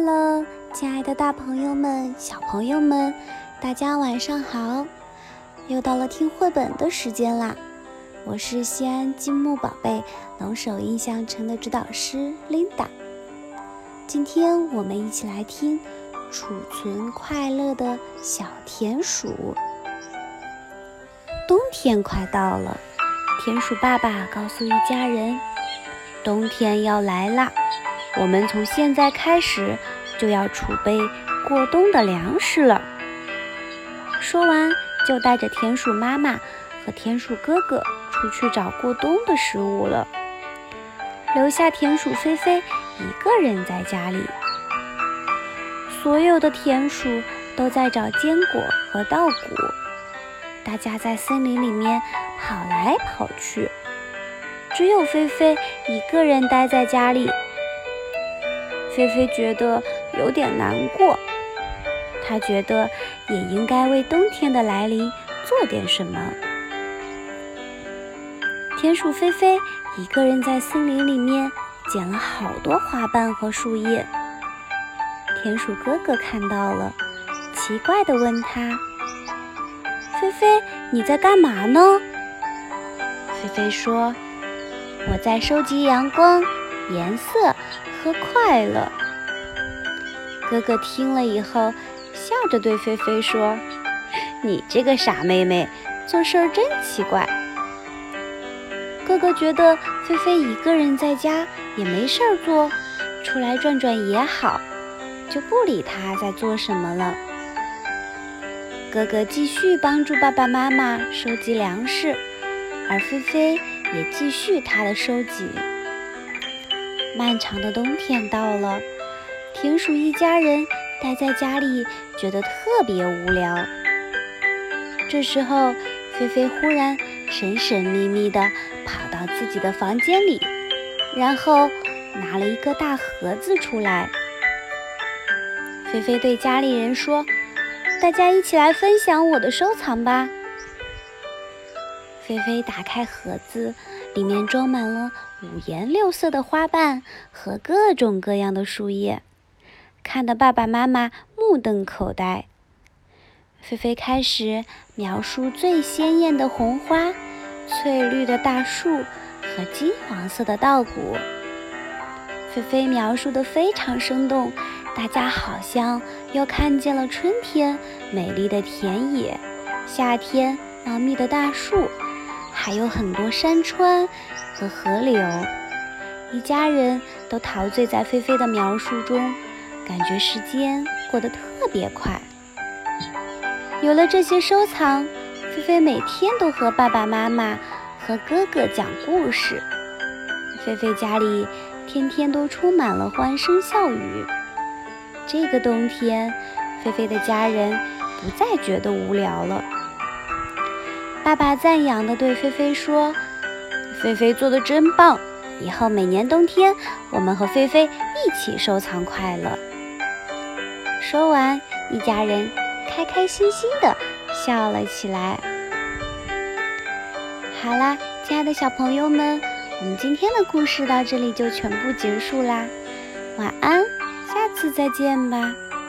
Hello，亲爱的大朋友们、小朋友们，大家晚上好！又到了听绘本的时间啦。我是西安积木宝贝龙首印象城的指导师 Linda。今天我们一起来听《储存快乐的小田鼠》。冬天快到了，田鼠爸爸告诉一家人，冬天要来啦。我们从现在开始就要储备过冬的粮食了。说完，就带着田鼠妈妈和田鼠哥哥出去找过冬的食物了，留下田鼠菲菲一个人在家里。所有的田鼠都在找坚果和稻谷，大家在森林里面跑来跑去，只有菲菲一个人待在家里。菲菲觉得有点难过，她觉得也应该为冬天的来临做点什么。田鼠菲菲一个人在森林里面捡了好多花瓣和树叶。田鼠哥哥看到了，奇怪地问他：“菲菲，你在干嘛呢？”菲菲说：“我在收集阳光。”颜色和快乐。哥哥听了以后，笑着对菲菲说：“你这个傻妹妹，做事儿真奇怪。”哥哥觉得菲菲一个人在家也没事儿做，出来转转也好，就不理她在做什么了。哥哥继续帮助爸爸妈妈收集粮食，而菲菲也继续她的收集。漫长的冬天到了，田鼠一家人待在家里，觉得特别无聊。这时候，菲菲忽然神神秘秘地跑到自己的房间里，然后拿了一个大盒子出来。菲菲对家里人说：“大家一起来分享我的收藏吧。”菲菲打开盒子。里面装满了五颜六色的花瓣和各种各样的树叶，看得爸爸妈妈目瞪口呆。菲菲开始描述最鲜艳的红花、翠绿的大树和金黄色的稻谷。菲菲描述的非常生动，大家好像又看见了春天美丽的田野，夏天茂密的大树。还有很多山川和河流，一家人都陶醉在菲菲的描述中，感觉时间过得特别快。有了这些收藏，菲菲每天都和爸爸妈妈和哥哥讲故事。菲菲家里天天都充满了欢声笑语。这个冬天，菲菲的家人不再觉得无聊了。爸爸赞扬地对菲菲说：“菲菲做的真棒！以后每年冬天，我们和菲菲一起收藏快乐。”说完，一家人开开心心地笑了起来。好啦，亲爱的小朋友们，我们今天的故事到这里就全部结束啦。晚安，下次再见吧。